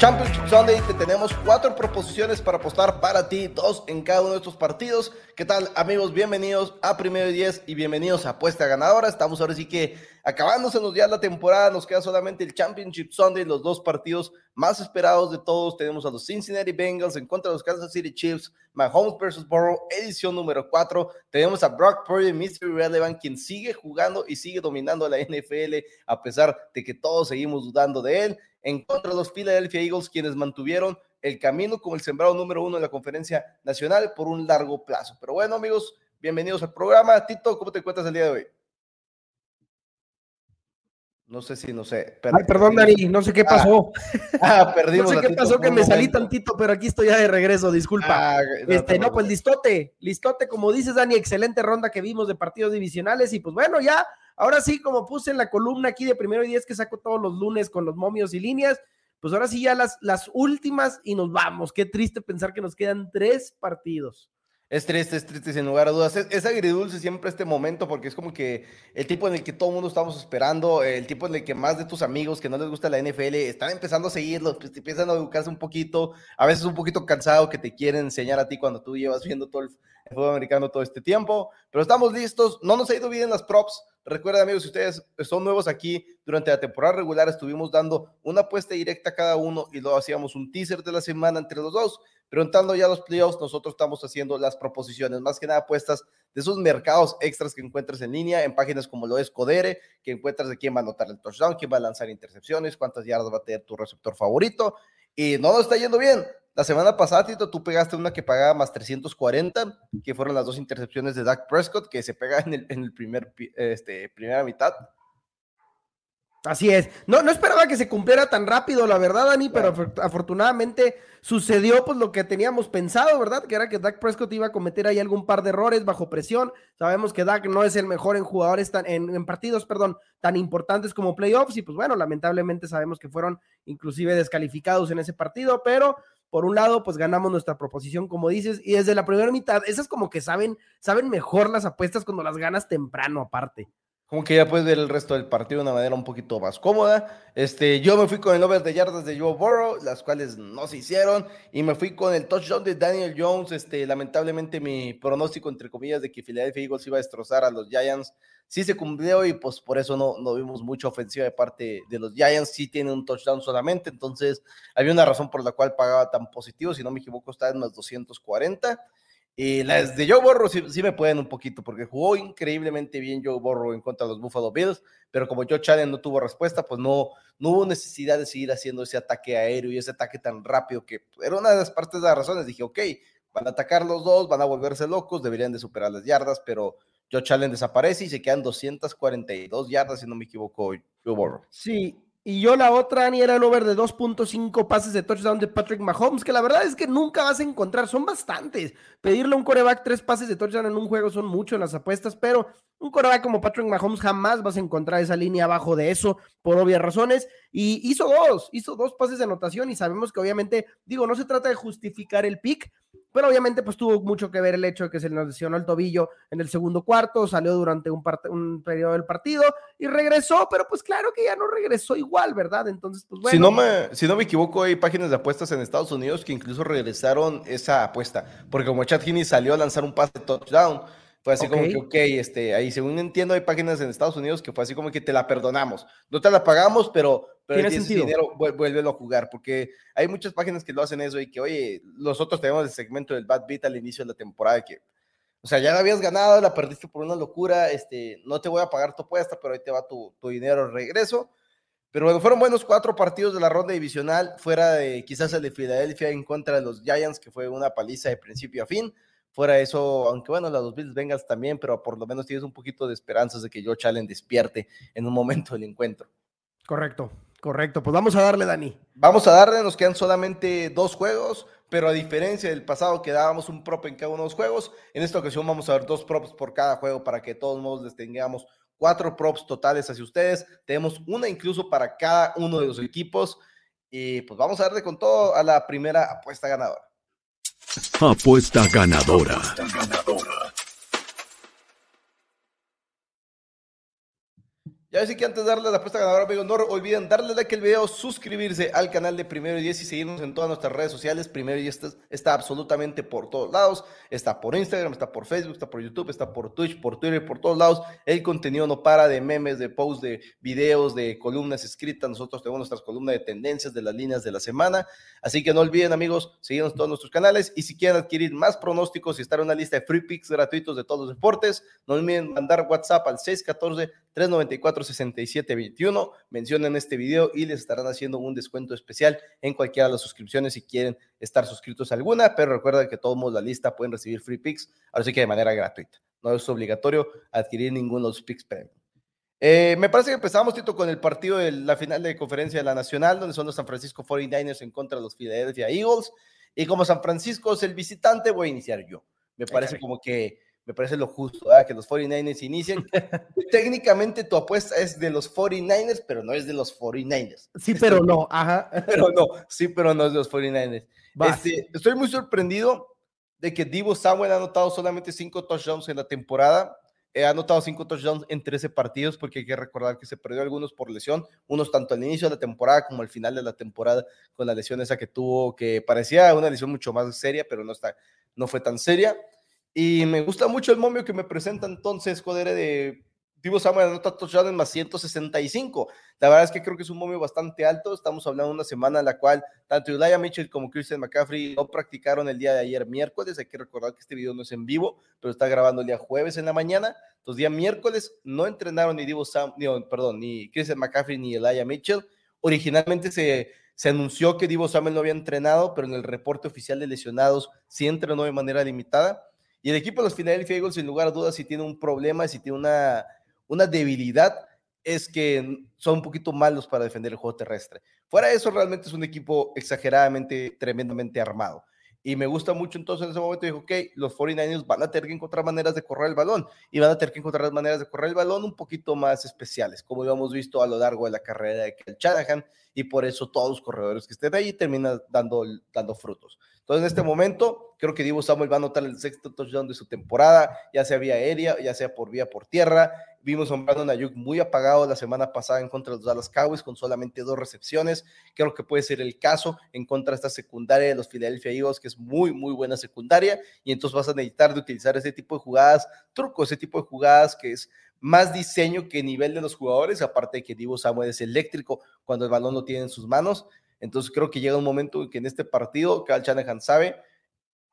Championship Sunday te tenemos cuatro proposiciones para apostar para ti, dos en cada uno de estos partidos. ¿Qué tal amigos? Bienvenidos a Primero y Diez y bienvenidos a Apuesta Ganadora. Estamos ahora sí que acabándose ya la temporada, nos queda solamente el Championship Sunday, los dos partidos más esperados de todos. Tenemos a los Cincinnati Bengals en contra de los Kansas City Chiefs, Mahomes versus Burrow, edición número cuatro. Tenemos a Brock Purdy, Mystery Relevant, quien sigue jugando y sigue dominando la NFL a pesar de que todos seguimos dudando de él en contra de los Philadelphia Eagles, quienes mantuvieron el camino como el sembrado número uno en la conferencia nacional por un largo plazo. Pero bueno, amigos, bienvenidos al programa. Tito, ¿cómo te encuentras el día de hoy? No sé si, no sé. Ay, perdón, Dani, no sé qué pasó. Ah, ah perdimos. no sé qué pasó, que me salí tantito, pero aquí estoy ya de regreso, disculpa. Ah, este, no, pues listote, listote, como dices, Dani, excelente ronda que vimos de partidos divisionales y pues bueno, ya Ahora sí, como puse en la columna aquí de primero y diez que saco todos los lunes con los momios y líneas, pues ahora sí ya las, las últimas y nos vamos. Qué triste pensar que nos quedan tres partidos. Es triste, es triste, sin lugar a dudas. Es, agridulce siempre este momento porque es como que el tipo en el que todo el mundo estamos esperando, el tipo en el que más de tus amigos que no les gusta la NFL están empezando a seguirlo, pues, empiezan a educarse un poquito, a veces un poquito cansado que te quieren enseñar a ti cuando tú llevas viendo todo el, el fútbol americano todo este tiempo. Pero estamos listos, no nos ha ido bien las props, Recuerden, amigos, si ustedes son nuevos aquí, durante la temporada regular estuvimos dando una apuesta directa a cada uno y luego hacíamos un teaser de la semana entre los dos. Pero ya los playoffs, nosotros estamos haciendo las proposiciones, más que nada apuestas de esos mercados extras que encuentras en línea, en páginas como lo es Codere, que encuentras de quién va a anotar el touchdown, quién va a lanzar intercepciones, cuántas yardas va a tener tu receptor favorito. Y no nos está yendo bien. La semana pasada, Tito, tú pegaste una que pagaba más 340, que fueron las dos intercepciones de Dak Prescott, que se pega en el, primer, este, primera mitad. Así es. No, no esperaba que se cumpliera tan rápido, la verdad, Dani, pero afortunadamente sucedió pues lo que teníamos pensado, ¿verdad? Que era que Dak Prescott iba a cometer ahí algún par de errores bajo presión. Sabemos que Dak no es el mejor en jugadores tan, en, en partidos, perdón, tan importantes como playoffs, y pues bueno, lamentablemente sabemos que fueron inclusive descalificados en ese partido, pero por un lado, pues ganamos nuestra proposición, como dices, y desde la primera mitad, esas como que saben, saben mejor las apuestas cuando las ganas temprano, aparte. Como que ya puedes ver el resto del partido de una manera un poquito más cómoda. Este, yo me fui con el over de yardas de Joe Burrow, las cuales no se hicieron, y me fui con el touchdown de Daniel Jones. Este, lamentablemente mi pronóstico, entre comillas, de que Philadelphia Eagles iba a destrozar a los Giants, sí se cumplió y pues por eso no, no vimos mucha ofensiva de parte de los Giants. Sí tiene un touchdown solamente, entonces había una razón por la cual pagaba tan positivo. Si no me equivoco, está en más 240. Y las de Joe Burrow sí, me pueden un poquito, porque jugó increíblemente bien Joe Burrow en contra de los Buffalo Bills, pero como Joe Allen no tuvo respuesta, pues no, no hubo necesidad de seguir haciendo ese ataque aéreo y ese ataque tan rápido, que era una de las partes de las razones. Dije, ok, van a atacar los dos, van a volverse locos, deberían de superar las yardas, pero Josh Allen desaparece y se quedan 242 yardas, si no me equivoco, Joe Burrow. Sí, y yo la otra, ni era el over de 2.5 pases de touchdown de Patrick Mahomes, que la verdad es que nunca vas a encontrar, son bastantes. Pedirle a un coreback tres pases de touchdown en un juego son mucho en las apuestas, pero un coreback como Patrick Mahomes jamás vas a encontrar esa línea abajo de eso, por obvias razones. Y hizo dos, hizo dos pases de anotación y sabemos que obviamente, digo, no se trata de justificar el pick, pero obviamente pues tuvo mucho que ver el hecho de que se le lesionó el tobillo en el segundo cuarto, salió durante un, un periodo del partido y regresó, pero pues claro que ya no regresó igual, ¿verdad? Entonces, pues bueno. Si no me, si no me equivoco, hay páginas de apuestas en Estados Unidos que incluso regresaron esa apuesta, porque como Chad Heaney salió a lanzar un pase touchdown, fue así como que, ok, este, ahí según entiendo hay páginas en Estados Unidos que fue así como que te la perdonamos. No te la pagamos, pero, pero ¿Tiene sentido? dinero, vuélvelo a jugar, porque hay muchas páginas que lo hacen eso y que, oye, nosotros tenemos el segmento del Bad Beat al inicio de la temporada que, o sea, ya la habías ganado, la perdiste por una locura, este, no te voy a pagar tu apuesta, pero ahí te va tu, tu dinero regreso. Pero bueno, fueron buenos cuatro partidos de la ronda divisional, fuera de quizás el de Filadelfia en contra de los Giants, que fue una paliza de principio a fin. Fuera eso, aunque bueno, los Bills Bengals también, pero por lo menos tienes un poquito de esperanzas de que Joe Allen despierte en un momento del encuentro. Correcto, correcto. Pues vamos a darle, Dani. Vamos a darle, nos quedan solamente dos juegos. pero a diferencia del pasado que dábamos un prop en cada uno de los juegos, en esta ocasión vamos a ver dos props por cada juego para que de todos modos les tengamos cuatro props totales hacia ustedes. Tenemos una incluso para cada uno de los equipos. Y pues vamos a darle con todo a la primera apuesta ganadora. Apuesta ganadora. Ya así que antes de darle la apuesta ganadora, amigos, no olviden darle like al video, suscribirse al canal de Primero y Diez y seguirnos en todas nuestras redes sociales. Primero y Diez está, está, absolutamente por todos lados. Está por Instagram, está por Facebook, está por YouTube, está por Twitch, por Twitter, por todos lados. El contenido no para de memes, de posts, de videos, de columnas escritas. Nosotros tenemos nuestras columnas de tendencias de las líneas de la semana. Así que no olviden, amigos, seguirnos en todos nuestros canales. Y si quieren adquirir más pronósticos y estar en una lista de free picks gratuitos de todos los deportes, no olviden mandar WhatsApp al 614 394 6721. Mencionen este video y les estarán haciendo un descuento especial en cualquiera de las suscripciones si quieren estar suscritos a alguna. Pero recuerden que todos la lista pueden recibir free picks, ahora sí que de manera gratuita. No es obligatorio adquirir ninguno de los picks premium. Eh, me parece que empezamos, Tito, con el partido de la final de conferencia de la Nacional, donde son los San Francisco 49ers en contra de los Philadelphia Eagles. Y como San Francisco es el visitante, voy a iniciar yo. Me parece como que me parece lo justo, que los 49ers inicien. Técnicamente tu apuesta es de los 49ers, pero no es de los 49ers. Sí, pero no, ajá. Pero no, sí, pero no es de los 49ers. Este, estoy muy sorprendido de que Divo Samuel ha anotado solamente cinco touchdowns en la temporada. Eh, ha anotado cinco touchdowns en 13 partidos, porque hay que recordar que se perdió algunos por lesión, unos tanto al inicio de la temporada como al final de la temporada, con la lesión esa que tuvo, que parecía una lesión mucho más seria, pero no, está, no fue tan seria. Y me gusta mucho el momio que me presenta entonces, Codere, de Divo Samuel anota touchdown en más 165. La verdad es que creo que es un momio bastante alto. Estamos hablando de una semana en la cual tanto Elijah Mitchell como Christian McCaffrey no practicaron el día de ayer miércoles. Hay que recordar que este video no es en vivo, pero está grabando el día jueves en la mañana. Entonces, día miércoles no entrenaron ni Divo Sam, ni, perdón, ni Christian McCaffrey ni Elijah Mitchell. Originalmente se, se anunció que Divo Samuel no había entrenado, pero en el reporte oficial de lesionados sí entrenó de manera limitada. Y el equipo de los Philadelphia Eagles, sin lugar a dudas, si tiene un problema, si tiene una, una debilidad, es que son un poquito malos para defender el juego terrestre. Fuera de eso, realmente es un equipo exageradamente, tremendamente armado. Y me gusta mucho entonces en ese momento dijo, ok, los 49ers van a tener que encontrar maneras de correr el balón y van a tener que encontrar maneras de correr el balón un poquito más especiales, como lo hemos visto a lo largo de la carrera de Kel Shanahan y por eso todos los corredores que estén ahí terminan dando, dando frutos. Entonces en este momento creo que Divo Samuel va a anotar el sexto touchdown de su temporada, ya sea vía aérea, ya sea por vía por tierra, Vimos a un Brandon muy apagado la semana pasada en contra de los Dallas Cowboys con solamente dos recepciones. Creo que puede ser el caso en contra de esta secundaria de los Philadelphia Eagles, que es muy, muy buena secundaria. Y entonces vas a necesitar de utilizar ese tipo de jugadas, trucos, ese tipo de jugadas que es más diseño que nivel de los jugadores, aparte de que Divo Samuel es eléctrico cuando el balón lo tiene en sus manos. Entonces creo que llega un momento en que en este partido Cal Shanahan sabe,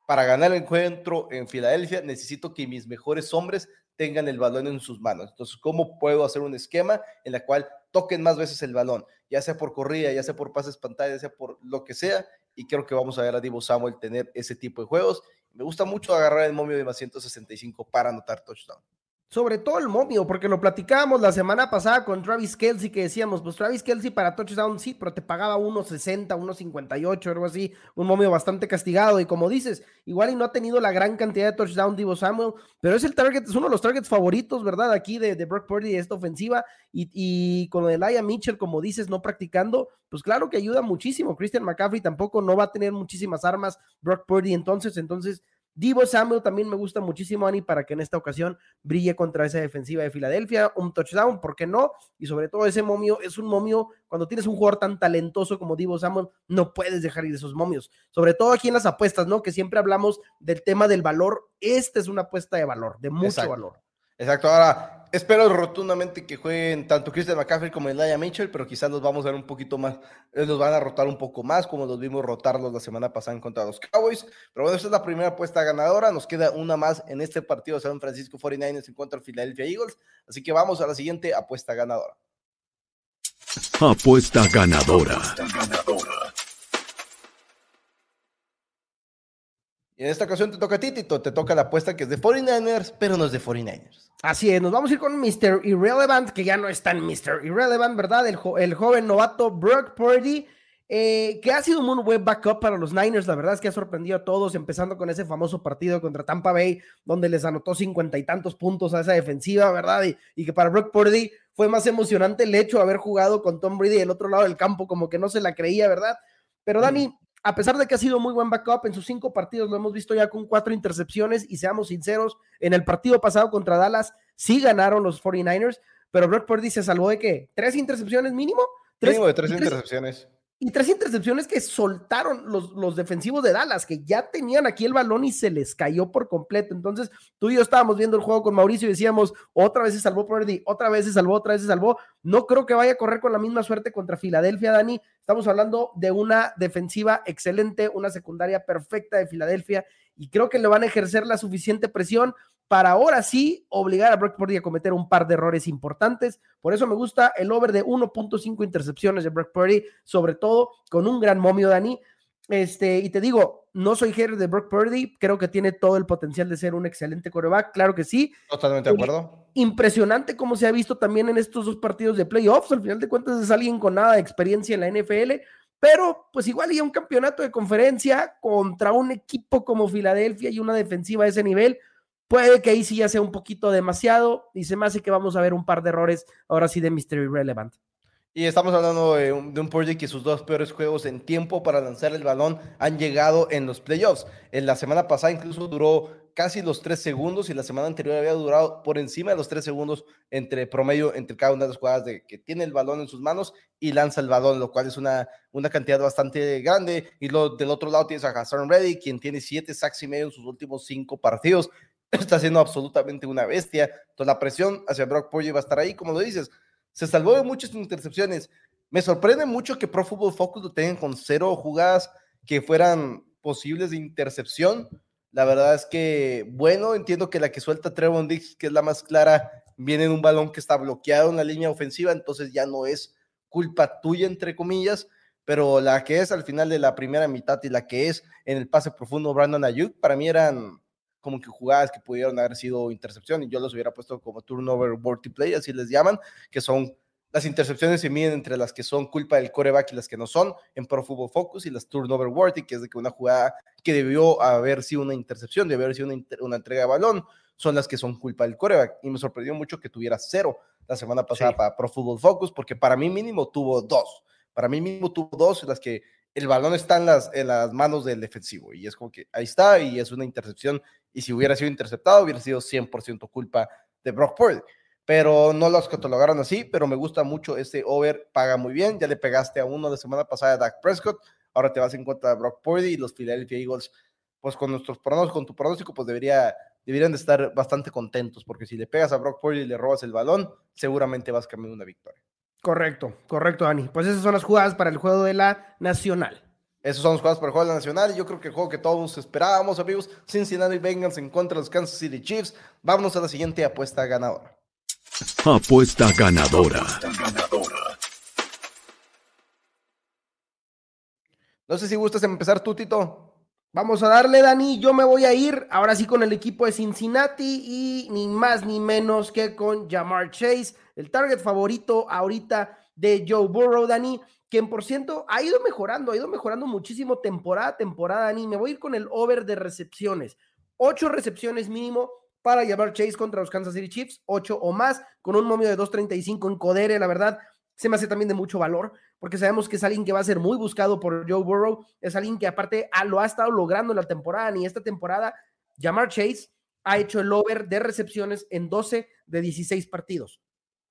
para ganar el encuentro en Filadelfia necesito que mis mejores hombres tengan el balón en sus manos. Entonces, ¿cómo puedo hacer un esquema en la cual toquen más veces el balón? Ya sea por corrida, ya sea por pases pantalla, ya sea por lo que sea. Y creo que vamos a ver a Divo Samuel tener ese tipo de juegos. Me gusta mucho agarrar el momio de más 165 para anotar touchdown sobre todo el momio, porque lo platicábamos la semana pasada con Travis Kelsey, que decíamos, pues Travis Kelsey para touchdown sí, pero te pagaba 1.60, 1.58, algo así, un momio bastante castigado, y como dices, igual y no ha tenido la gran cantidad de touchdown Divo Samuel, pero es el target, es uno de los targets favoritos, ¿verdad? Aquí de, de Brock Purdy de esta ofensiva, y, y con Elijah Mitchell, como dices, no practicando, pues claro que ayuda muchísimo, Christian McCaffrey tampoco no va a tener muchísimas armas, Brock Purdy entonces, entonces Divo Samuel también me gusta muchísimo, Ani, para que en esta ocasión brille contra esa defensiva de Filadelfia. Un touchdown, ¿por qué no? Y sobre todo ese momio es un momio, cuando tienes un jugador tan talentoso como Divo Samuel, no puedes dejar ir esos momios. Sobre todo aquí en las apuestas, ¿no? Que siempre hablamos del tema del valor. Esta es una apuesta de valor, de mucho valor. Exacto. Ahora, espero rotundamente que jueguen tanto Christian McCaffrey como Elijah Mitchell, pero quizás los vamos a ver un poquito más, eh, los van a rotar un poco más, como los vimos rotarlos la semana pasada en contra de los Cowboys. Pero bueno, esta es la primera apuesta ganadora. Nos queda una más en este partido de San Francisco 49ers en contra de Philadelphia Eagles. Así que vamos a la siguiente apuesta ganadora. Apuesta ganadora. Y en esta ocasión te toca a ti, Tito, te toca la apuesta que es de 49ers, pero no es de 49ers. Así es, nos vamos a ir con Mr. Irrelevant, que ya no es tan Mr. Irrelevant, ¿verdad? El, el joven novato Brock Purdy. eh, que ha sido un buen backup para los Niners. La verdad es que ha sorprendido a todos, empezando con ese famoso partido contra Tampa Bay, donde les anotó cincuenta y tantos puntos a esa defensiva, ¿verdad? Y, que para Brock Purdy fue más emocionante el hecho de haber jugado con Tom Brady del otro lado del campo, como que no se la creía, ¿verdad? Pero Dani, a pesar de que ha sido muy buen backup en sus cinco partidos, lo hemos visto ya con cuatro intercepciones y seamos sinceros, en el partido pasado contra Dallas sí ganaron los 49ers, pero Brock Purdy se salvó de qué? ¿Tres intercepciones mínimo? ¿Tres, mínimo de tres, intercepciones. Y tres intercepciones que soltaron los, los, defensivos de Dallas, que ya tenían aquí el balón y se les cayó por completo. Entonces, tú y yo estábamos viendo el juego con Mauricio y decíamos, otra vez se salvó Purdy, otra vez se salvó, otra vez se salvó. No creo que vaya a correr con la misma suerte contra Filadelfia, Dani. Estamos hablando de una defensiva excelente, una secundaria perfecta de Filadelfia y creo que le van a ejercer la suficiente presión para ahora sí obligar a Brock Purdy a cometer un par de errores importantes. Por eso me gusta el over de 1.5 intercepciones de Brock Purdy, sobre todo con un gran momio, Dani. Este, y te digo, no soy hater de Brock Purdy, creo que tiene todo el potencial de ser un excelente coreback, claro que sí. Totalmente de acuerdo. Impresionante como se ha visto también en estos dos partidos de playoffs, al final de cuentas es alguien con nada de experiencia en la NFL, pero pues igual y un campeonato de conferencia contra un equipo como Filadelfia y una defensiva de ese nivel, Puede que ahí sí ya sea un poquito demasiado y se me hace que vamos a ver un par de errores ahora sí de Mystery Relevant. Y estamos hablando de un, de un que sus dos peores juegos en tiempo para lanzar el balón han llegado en los playoffs. En la semana pasada incluso duró casi los tres segundos y la semana anterior había durado por encima de los tres segundos entre promedio entre cada una de las jugadas de que tiene el balón en sus manos y lanza el balón, lo cual es una, una cantidad bastante grande. Y lo, del otro lado tienes a Hassan Reddy, quien tiene siete sacks y medio en sus últimos cinco partidos. Está siendo absolutamente una bestia. Entonces la presión hacia Brock Purdy va a estar ahí, como lo dices. Se salvó de muchas intercepciones. Me sorprende mucho que Pro Football Focus lo tengan con cero jugadas que fueran posibles de intercepción. La verdad es que, bueno, entiendo que la que suelta Trevon Dix, que es la más clara, viene en un balón que está bloqueado en la línea ofensiva, entonces ya no es culpa tuya, entre comillas, pero la que es al final de la primera mitad y la que es en el pase profundo Brandon Ayuk, para mí eran como que jugadas que pudieron haber sido intercepción y yo los hubiera puesto como turnover worthy play, así les llaman, que son las intercepciones se miden entre las que son culpa del coreback y las que no son en Pro Football Focus y las turnover worthy, que es de que una jugada que debió haber sido una intercepción, debió haber sido una, una entrega de balón, son las que son culpa del coreback. Y me sorprendió mucho que tuviera cero la semana pasada para Pro Football Focus, porque para mí mínimo tuvo dos. Para mí mínimo tuvo dos, las que el balón está en las, manos del defensivo y es como que ahí está y es una intercepción y si hubiera sido interceptado hubiera sido 100% culpa de Brock Purdy. Pero no los catalogaron así, pero me gusta mucho este over, paga muy bien, ya le pegaste a uno la semana pasada a Dak Prescott, ahora te vas en contra de Brock Purdy y los Philadelphia Eagles, pues con nuestros pronósticos, con tu pronóstico, pues debería, deberían de estar bastante contentos, porque si le pegas a Brock Purdy y le robas el balón, seguramente vas a cambiar una victoria. Correcto, correcto, Dani. Pues esas son las jugadas para el juego de la Nacional. Esas son las jugadas para el juego de la Nacional. Yo creo que el juego que todos esperábamos, amigos. Cincinnati Bengals en contra de los Kansas City Chiefs. Vámonos a la siguiente apuesta ganadora. Apuesta ganadora. No sé si gustas empezar tú, Tito. Vamos a darle, Dani. Yo me voy a ir ahora sí con el equipo de Cincinnati y ni más ni menos que con Jamar Chase, el target favorito ahorita de Joe Burrow, Dani, quien por ciento ha ido mejorando, ha ido mejorando muchísimo temporada a temporada, Dani. Me voy a ir con el over de recepciones. Ocho recepciones mínimo para Jamar Chase contra los Kansas City Chiefs, ocho o más, con un momio de 2.35 en Codere, la verdad se me hace también de mucho valor, porque sabemos que es alguien que va a ser muy buscado por Joe Burrow, es alguien que aparte lo ha estado logrando en la temporada, y esta temporada, Jamar Chase ha hecho el over de recepciones en 12 de 16 partidos.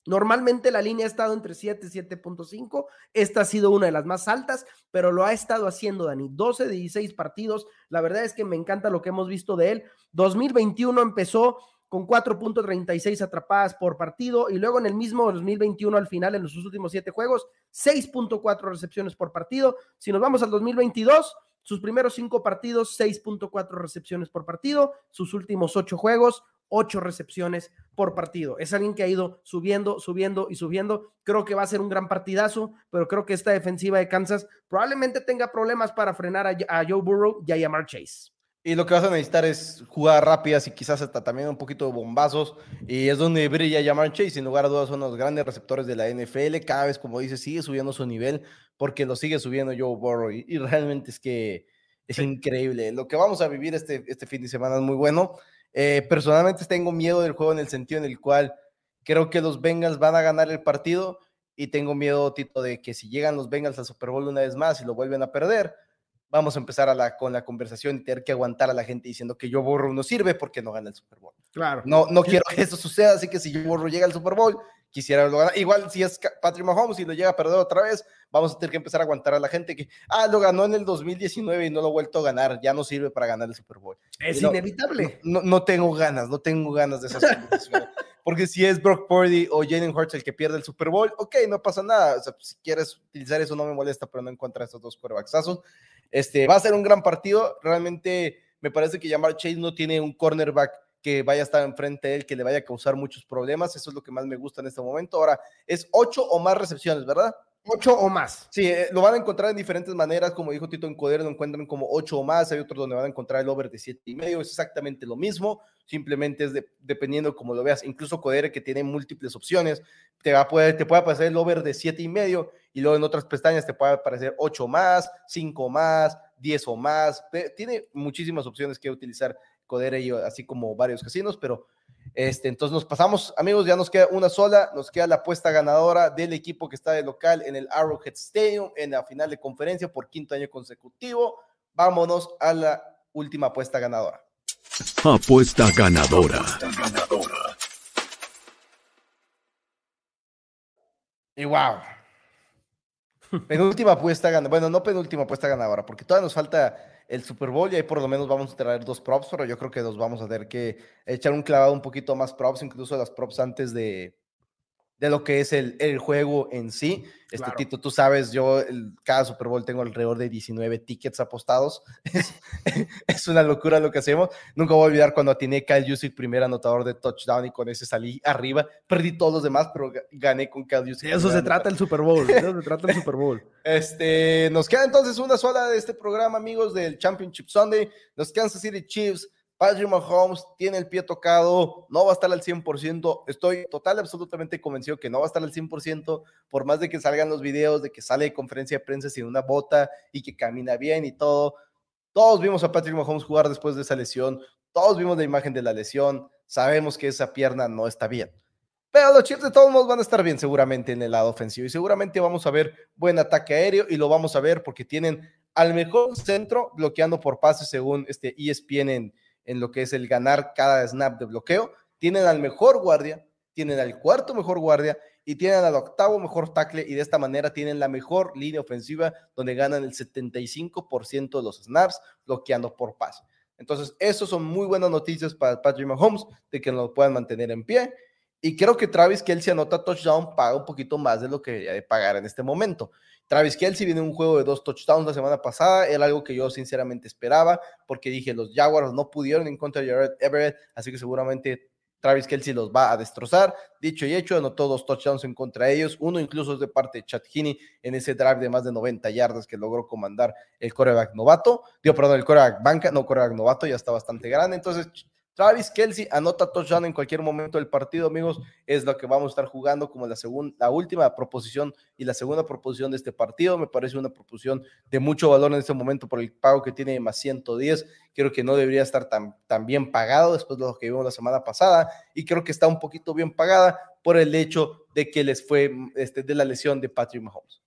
Normalmente la línea ha estado entre 7 y 7.5. Esta ha sido una de las más altas, pero lo ha estado haciendo Dani. 12 de 16 partidos. La verdad es que me encanta lo que hemos visto de él. 2021 empezó con 4.36 atrapadas por partido y luego en el mismo 2021 al final en sus últimos siete juegos 6.4 recepciones por partido. Si nos vamos al 2022, sus primeros cinco partidos 6.4 recepciones por partido, sus últimos ocho juegos 8 recepciones por partido. Es alguien que ha ido subiendo, subiendo y subiendo. Creo que va a ser un gran partidazo, pero creo que esta defensiva de Kansas probablemente tenga problemas para frenar a, Joe Burrow y a Yamar Chase. Y lo que vas a necesitar es jugar rápidas y quizás hasta también un poquito de bombazos. Y es donde brilla Jamar Chase. Sin lugar a dudas, son los grandes receptores de la NFL. Cada vez, como dice, sigue subiendo su nivel porque lo sigue subiendo Joe Burrow. Y, realmente es que es increíble. Lo que vamos a vivir este, este fin de semana es muy bueno. Eh, personalmente tengo miedo del juego en el sentido en el cual creo que los Bengals van a ganar el partido. Y tengo miedo, Tito, de que si llegan los Bengals al Super Bowl una vez más y lo vuelven a perder vamos a empezar a la, con la conversación y tener que aguantar a la gente diciendo que yo borro no sirve porque no gana el Super Bowl. Claro. No, no quiero que eso suceda, así que si yo borro llega al Super Bowl, quisiera lo ganar. Igual si es Patrick Mahomes y lo llega a perder otra vez, vamos a tener que empezar a aguantar a la gente que, ah, lo ganó en el 2019 y no lo ha vuelto a ganar, ya no sirve para ganar el Super Bowl. Es inevitable. No, no, tengo ganas, no tengo ganas de esas cosas. Porque si es Brock Purdy o Jalen Hurts el que pierde el Super Bowl, ok, no pasa nada. O sea, si quieres utilizar eso no me molesta, pero no encuentra estos dos quarterbacksazos. Este, va a ser un gran partido. Realmente me parece que Jamar Chase no tiene un cornerback que vaya a estar enfrente de él, que le vaya a causar muchos problemas. Eso es lo que más me gusta en este momento. Ahora, es ocho o más recepciones, ¿verdad? Ocho o más. Sí, eh, lo van a encontrar en diferentes maneras. Como dijo Tito en Coder, lo encuentran como ocho o más. Hay otros donde van a encontrar el over de siete y medio. Es exactamente lo mismo. Simplemente es dependiendo como lo veas. Incluso Codere, que tiene múltiples opciones, te, va a poder, te puede aparecer el over de siete y medio. Y luego en otras pestañas te puede aparecer ocho más, cinco más, diez o más. Tiene muchísimas opciones que utilizar Codere, y así como varios casinos, pero este, entonces nos pasamos, amigos, ya nos queda una sola, nos queda la apuesta ganadora del equipo que está de local en el Arrowhead Stadium en la final de conferencia por quinto año consecutivo. Vámonos a la última apuesta ganadora. Apuesta ganadora. Y wow. Penúltima apuesta ganadora. Bueno, no penúltima apuesta ganadora, porque todavía nos falta el Super Bowl y ahí por lo menos vamos a traer dos props, pero yo creo que nos vamos a tener que echar un clavado un poquito más props, incluso las props antes de, de lo que es el, el juego en sí. Este Tito, tú sabes, yo el, cada Super Bowl tengo alrededor de 19 tickets apostados. Es, una locura lo que hacemos. Nunca voy a olvidar cuando atiné Kyle Jusic, primer anotador de touchdown, y con ese salí arriba. Perdí todos los demás, pero gané con Kyle Jusic. Eso se trata el Super Bowl. Eso se trata el Super Bowl. Este, nos queda entonces una sola de este programa, amigos, del Championship Sunday. Nos Kansas City Chiefs Patrick Mahomes tiene el pie tocado, no va a estar al 100%. Estoy total, absolutamente convencido que no va a estar al 100%, por más de que salgan los videos de que sale de conferencia de prensa sin una bota y que camina bien y todo. Todos vimos a Patrick Mahomes jugar después de esa lesión, todos vimos la imagen de la lesión, sabemos que esa pierna no está bien. Pero los Chiefs de todos modos van a estar bien seguramente en el lado ofensivo y seguramente vamos a ver buen ataque aéreo y lo vamos a ver porque tienen al mejor centro bloqueando por pases según este ESPN en, en lo que es el ganar cada snap de bloqueo. Tienen al mejor guardia, tienen al cuarto mejor guardia y tienen al octavo mejor tackle y de esta manera tienen la mejor línea ofensiva donde ganan el 75% de los snaps bloqueando por pase. Entonces, eso son muy buenas noticias para Patrick Mahomes de que lo puedan mantener en pie. Y creo que Travis Kelsey anota touchdown, paga un poquito más de lo que debería de pagar en este momento. Travis Kelsey viene un juego de dos touchdowns la semana pasada, era algo que yo sinceramente esperaba, porque dije, los Jaguars no pudieron en contra de Jared Everett, así que seguramente Travis Kelsey los va a destrozar. Dicho y hecho, anotó dos touchdowns en contra de ellos, uno incluso es de parte de Chad Heaney en ese drive de más de 90 yardas que logró comandar el coreback novato, digo, perdón, el coreback banca, no coreback novato, ya está bastante grande, entonces Travis Kelsey anota touchdown en cualquier momento del partido, amigos. Es lo que vamos a estar jugando como la, segunda, la última proposición y la segunda proposición de este partido. Me parece una proposición de mucho valor en este momento por el pago que tiene más 110. Creo que no debería estar tan, bien pagado después de lo que vimos la semana pasada. Y creo que está un poquito bien pagada por el hecho de que les fue este, de la lesión de Patrick Mahomes.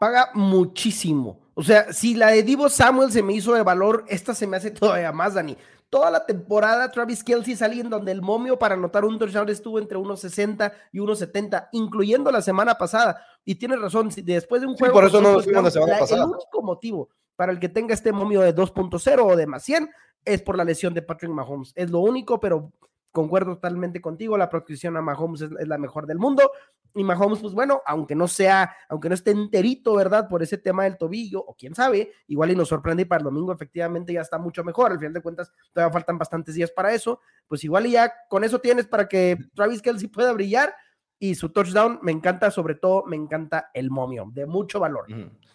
Paga muchísimo. O sea, si la de Divo Samuel se me hizo de valor, esta se me hace todavía más, Dani toda la temporada Travis Kelsey salía en donde el momio para anotar un touchdown estuvo entre 1.60 y 1.70, incluyendo la semana pasada. Y tiene razón, después de un juego... por eso no la semana pasada. El único motivo para el que tenga este momio de 2.0 o de más 100 es por la lesión de Patrick Mahomes. Es lo único, pero concuerdo totalmente contigo, la protección a Mahomes es, la mejor del mundo. Y Mahomes, pues bueno, aunque no sea, aunque no esté enterito, ¿verdad? Por ese tema del tobillo, o quién sabe, igual y nos sorprende y para el domingo efectivamente ya está mucho mejor. Al final de cuentas, todavía faltan bastantes días para eso. Pues igual y ya con eso tienes para que Travis Kelsey pueda brillar y su touchdown me encanta, sobre todo me encanta el momio, de mucho valor.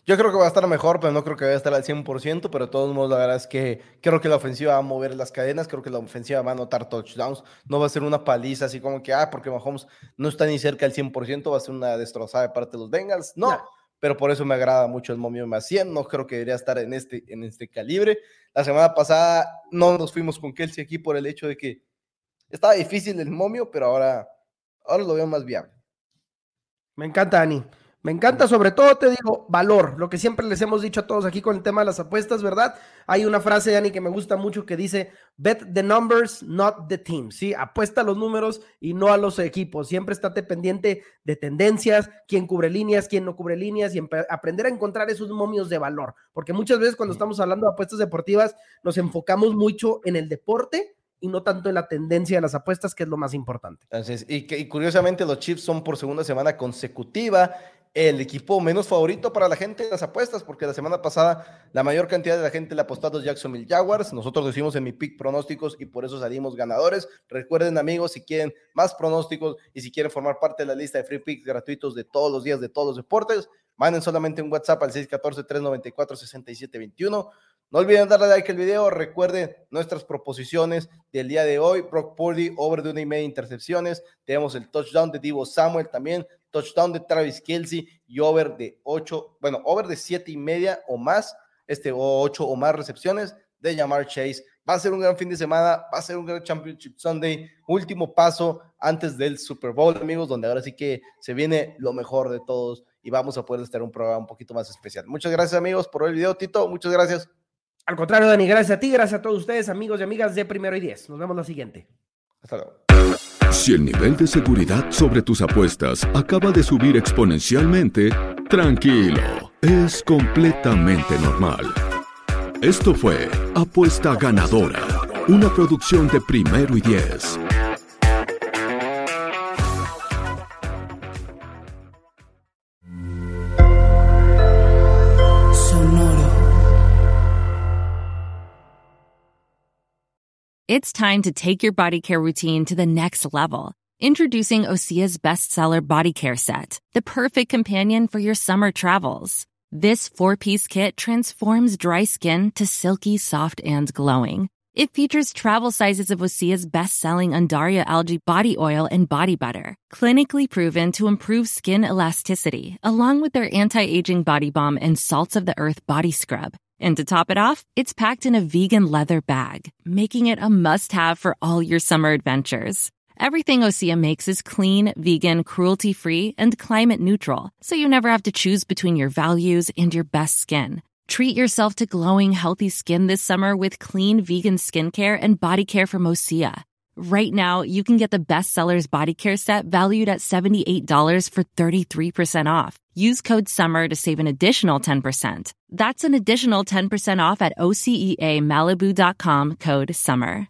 Yo creo que va a estar mejor, pero no creo que vaya a estar al 100%, pero de todos modos la verdad es que creo que la ofensiva va a mover las cadenas, creo que la ofensiva va a anotar touchdowns, no va a ser una paliza así como que, ah, porque Mahomes no está ni cerca del 100%, va a ser una destrozada de parte de los Bengals, no, pero por eso me agrada mucho el momio más 100, no creo que debería estar en este, en este calibre. La semana pasada no nos fuimos con Kelsey aquí por el hecho de que estaba difícil el momio, pero ahora, ahora lo veo más viable. Me encanta, Dani. Me encanta, sobre todo te digo, valor, lo que siempre les hemos dicho a todos aquí con el tema de las apuestas, ¿verdad? Hay una frase, Dani, que me gusta mucho que dice, bet the numbers, not the team, ¿sí? Apuesta a los números y no a los equipos. Siempre estate pendiente de tendencias, quién cubre líneas, quién no cubre líneas y aprender a encontrar esos momios de valor. Porque muchas veces cuando estamos hablando de apuestas deportivas, nos enfocamos mucho en el deporte y no tanto en la tendencia de las apuestas, que es lo más importante. Entonces, y, y curiosamente los Chiefs son por segunda semana consecutiva el equipo menos favorito para la gente de las apuestas, porque la semana pasada la mayor cantidad de la gente le apostó a los Jacksonville Jaguars. Nosotros lo hicimos en mi pick pronósticos y por eso salimos ganadores. Recuerden, amigos, si quieren más pronósticos y si quieren formar parte de la lista de free picks gratuitos de todos los días de todos los deportes, manden solamente un WhatsApp al 614-394-6721. No olviden darle like al video. Recuerden nuestras proposiciones del día de hoy. Brock Purdy, over de una y media intercepciones. Tenemos el touchdown de Divo Samuel también. Touchdown de Travis Kelsey y over de 8, bueno, over de siete y media o más, este, o 8 o más recepciones de Jamar Chase. Va a ser un gran fin de semana, va a ser un gran Championship Sunday. Último paso antes del Super Bowl, amigos, donde ahora sí que se viene lo mejor de todos y vamos a poder estar un programa un poquito más especial. Muchas gracias, amigos, por el video, Tito. Muchas gracias. Al contrario, Dani, gracias a ti, gracias a todos ustedes, amigos y amigas de Primero y Diez. Nos vemos la siguiente. Hasta luego. Si el nivel de seguridad sobre tus apuestas acaba de subir exponencialmente, tranquilo, es completamente normal. Esto fue Apuesta Ganadora, una producción de Primero y Diez. It's time to take your body care routine to the next level. Introducing Osea's bestseller body care set, the perfect companion for your summer travels. This four piece kit transforms dry skin to silky, soft, and glowing. It features travel sizes of Osea's best selling Undaria algae body oil and body butter, clinically proven to improve skin elasticity, along with their anti aging body balm and salts of the earth body scrub. And to top it off, it's packed in a vegan leather bag, making it a must have for all your summer adventures. Everything Osea makes is clean, vegan, cruelty free, and climate neutral, so you never have to choose between your values and your best skin. Treat yourself to glowing, healthy skin this summer with clean vegan skincare and body care from Osea. Right now, you can get the bestsellers body care set valued at $78 for 33% off. Use code SUMMER to save an additional 10%. That's an additional 10% off at OCEAMalibu.com code SUMMER.